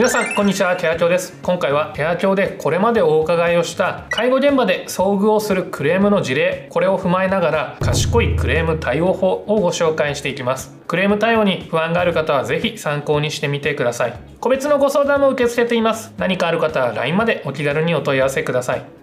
皆さんこんにちは。ケア協です。今回はケア協でこれまでお伺いをした介護現場で遭遇をするクレームの事例これを踏まえながら賢いクレーム対応法をご紹介していきます。クレーム対応に不安がある方はぜひ参考にしてみてください。個別のご相談も受け付けています。何かある方は LINE までお気軽にお問い合わせください。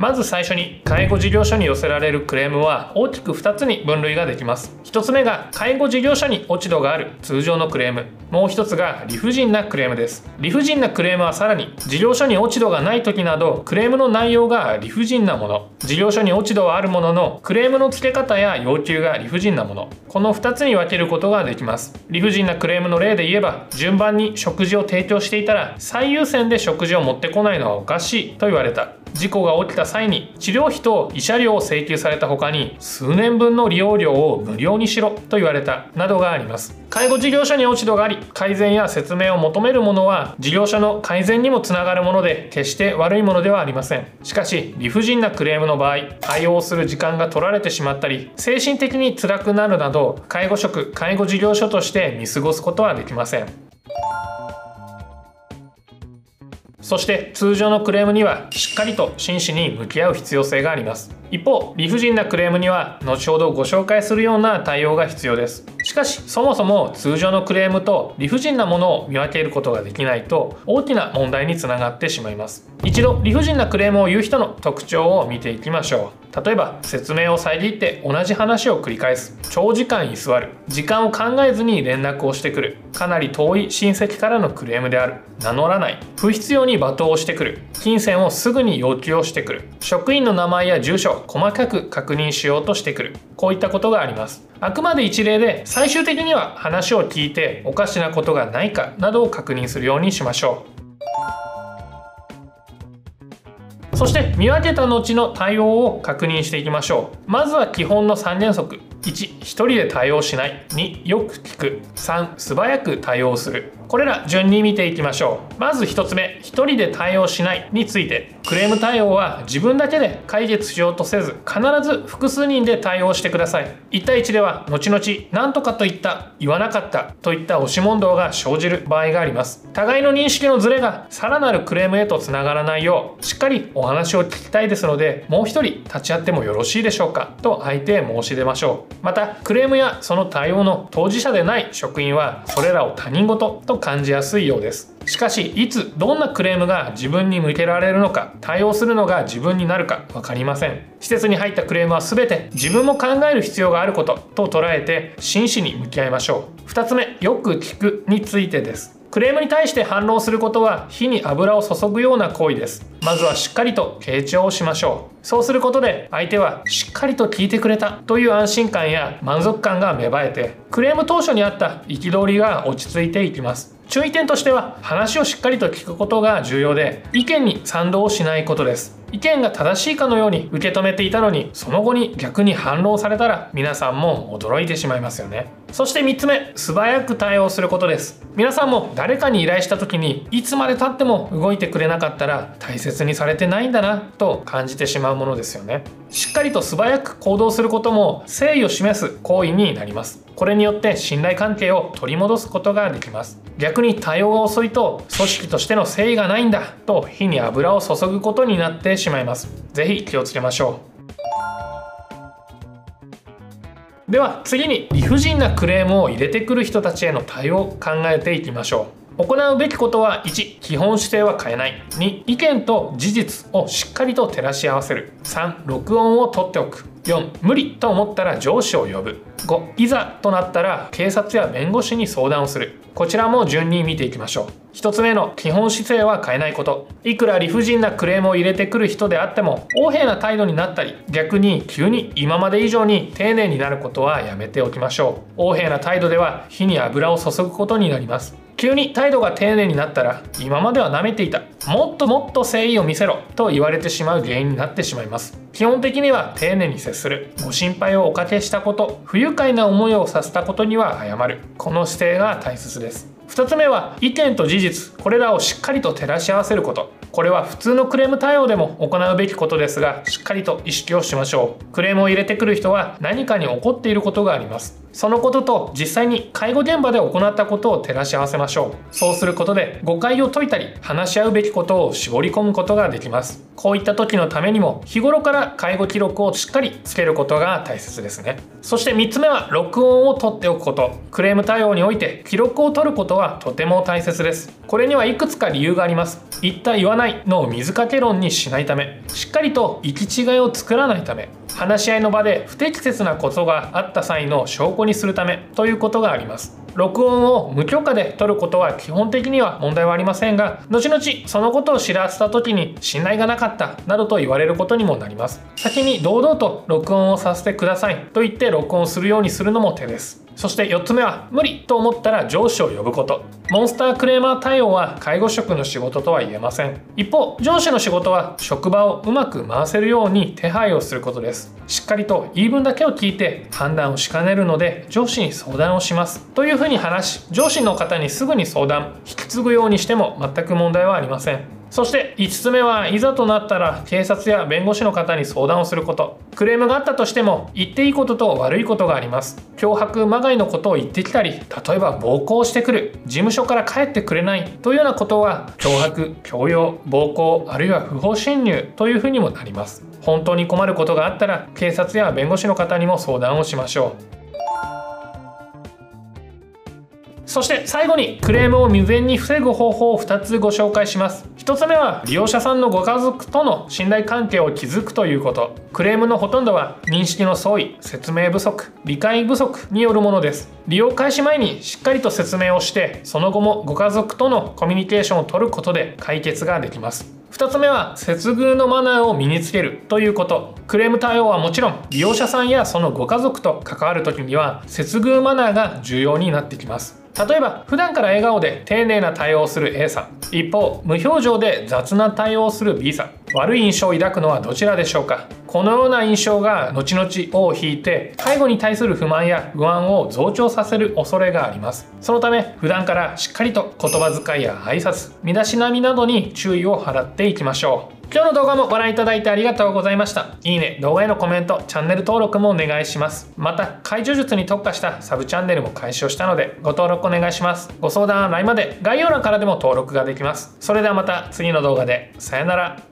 まず最初に介護事業所に寄せられるクレームは大きく2つに分類ができます。1つ目が介護事業者に落ち度がある通常のクレーム。もう1つが理不尽なクレームです。理不尽なクレームはさらに事業所に落ち度がない時などクレームの内容が理不尽なもの。事業所に落ち度はあるもののクレームの付け方や要求が理不尽なもの。この2つに分けることができます。理不尽なクレームの例で言えば順番に食事を提供していたら最優先で食事を持ってこないのはおかしいと言われた。事故が起きた際に治療費と慰謝料を請求された他に数年分の利用料を無料にしろと言われたなどがあります。介護事業者に落ち度があり改善や説明を求めるものは事業者の改善にもつながるもので決して悪いものではありません。しかし理不尽なクレームの場合対応する時間が取られてしまったり精神的に辛くなるなど介護職介護事業所として見過ごすことはできません。そして通常のクレームにはしっかりと真摯に向き合う必要性があります。一方理不尽なクレームには後ほどご紹介するような対応が必要です。しかしそもそも通常のクレームと理不尽なものを見分けることができないと大きな問題につながってしまいます。一度理不尽なクレームを言う人の特徴を見ていきましょう。例えば説明を遮って同じ話を繰り返す。長時間居座る。時間を考えずに連絡をしてくる。かなり遠い親戚からのクレームである。名乗らない。不必要に罵倒をしてくる。金銭をすぐに要求をしてくる。職員の名前や住所。細かく確認しようとしてくる。こういったことがあります。あくまで一例で最終的には話を聞いておかしなことがないかなどを確認するようにしましょう。そして見分けた後の対応を確認していきましょう。まずは基本の3原則。1、1人で対応しない。2、よく聞く。3、素早く対応する。これら順に見ていきましょう。まず1つ目1人で対応しない。について。クレーム対応は自分だけで解決しようとせず必ず複数人で対応してください。1対1では後々何とかと言った。言わなかった。といった押し問答が生じる場合があります。互いの認識のズレがさらなるクレームへとつながらないようしっかりお話を聞きたいですのでもう一人立ち会ってもよろしいでしょうか。と相手へ申し出ましょう。またクレームやその対応の当事者でない職員はそれらを他人事と感じやすいようです。しかしいつどんなクレームが自分に向けられるのか対応するのが自分になるか分かりません。施設に入ったクレームは全て自分も考える必要があることと捉えて真摯に向き合いましょう。2つ目よく聞くについてです。クレームに対して反論することは火に油を注ぐような行為です。まずはしっかりと傾聴をしましょう。そうすることで相手はしっかりと聞いてくれたという安心感や満足感が芽生えてクレーム当初にあった憤りが落ち着いていきます。注意点としては話をしっかりと聞くことが重要で意見に賛同しないことです意見が正しいかのように受け止めていたのにその後に逆に反論されたら皆さんも驚いてしまいますよね。そして3つ目素早く対応することです。皆さんも誰かに依頼した時にいつまでたっても動いてくれなかったら大切にされてないんだなと感じてしまうものですよね。しっかりと素早く行動することも誠意を示す行為になります。これによって信頼関係を取り戻すことができます。逆に対応が遅いと組織としての誠意がないんだと火に油を注ぐことになってしまいます。是非気をつけましょう。では次に理不尽なクレームを入れてくる人たちへの対応を考えていきましょう。行うべきことは1基本姿勢は変えない。2意見と事実をしっかりと照らし合わせる。3録音を取っておく。4無理と思ったら上司を呼ぶ。5いざとなったら警察や弁護士に相談をする。こちらも順に見ていきましょう。1つ目の基本姿勢は変えないこと。いくら理不尽なクレームを入れてくる人であっても横柄な態度になったり逆に急に今まで以上に丁寧になることはやめておきましょう。横柄な態度では火に油を注ぐことになります。急に態度が丁寧になったら今までは舐めていたもっともっと誠意を見せろと言われてしまう原因になってしまいます。基本的には丁寧に接するご心配をおかけしたこと不愉快な思いをさせたことには謝る。この姿勢が大切です。2つ目は意見と事実これらをしっかりと照らし合わせること。これは普通のクレーム対応でも行うべきことですがしっかりと意識をしましょう。クレームを入れてくる人は何かに怒っていることがあります。そのことと実際に介護現場で行ったことを照らし合わせましょう。そうすることで誤解を解いたり話し合うべきことを絞り込むことができます。こういった時のためにも日頃から介護記録をしっかりつけることが大切ですね。そして3つ目は録音を取っておくこと。クレーム対応において記録を取ることはとても大切です。これにはいくつか理由があります。言った言わないのを水かけ論にしないためしっかりと行き違いを作らないため。話し合いの場で不適切なことがあった際の証拠にするためということがあります。録音を無許可で取ることは基本的には問題はありませんが後々そのことを知らせた時に信頼がなかったなどと言われることにもなります。先に堂々と録音をさせてくださいと言って録音するようにするのも手です。そして4つ目は無理と思ったら上司を呼ぶこと。モンスタークレーマー対応は介護職の仕事とは言えません。一方上司の仕事は職場をうまく回せるように手配をすることです。しっかりと言い分だけを聞いて判断をしかねるので上司に相談をします。というふうに話し上司の方にすぐに相談。引き継ぐようにしても全く問題はありません。そして5つ目はいざとなったら警察や弁護士の方に相談をすること。クレームがあったとしても言っていいことと悪いことがあります。脅迫まがいのことを言ってきたり例えば暴行してくる。事務所から帰ってくれない。というようなことは脅迫強要暴行あるいは不法侵入。というふうにもなります。本当に困ることがあったら警察や弁護士の方にも相談をしましょう。そして最後にクレームを未然に防ぐ方法を2つご紹介します。1つ目は利用者さんのご家族との信頼関係を築くということ。クレームのほとんどは認識の相違説明不足理解不足によるものです。利用開始前にしっかりと説明をしてその後もご家族とのコミュニケーションをとることで解決ができます。2つ目は接遇のマナーを身につけるということ。クレーム対応はもちろん利用者さんやそのご家族と関わる時には接遇マナーが重要になってきます。例えば普段から笑顔で丁寧な対応をする A さん。一方無表情で雑な対応をする B さん。悪い印象を抱くのはどちらでしょうか？このような印象が後々尾を引いて介護に対する不満や不安を増長させる恐れがありますそのため普段からしっかりと言葉遣いや挨拶身だしなみなどに注意を払っていきましょう今日の動画もご覧いただいてありがとうございました。いいね、動画へのコメント、チャンネル登録もお願いします。また、解除術に特化したサブチャンネルも開始をしたので、ご登録お願いします。ご相談は LINE まで概要欄からでも登録ができます。それではまた次の動画で、さよなら。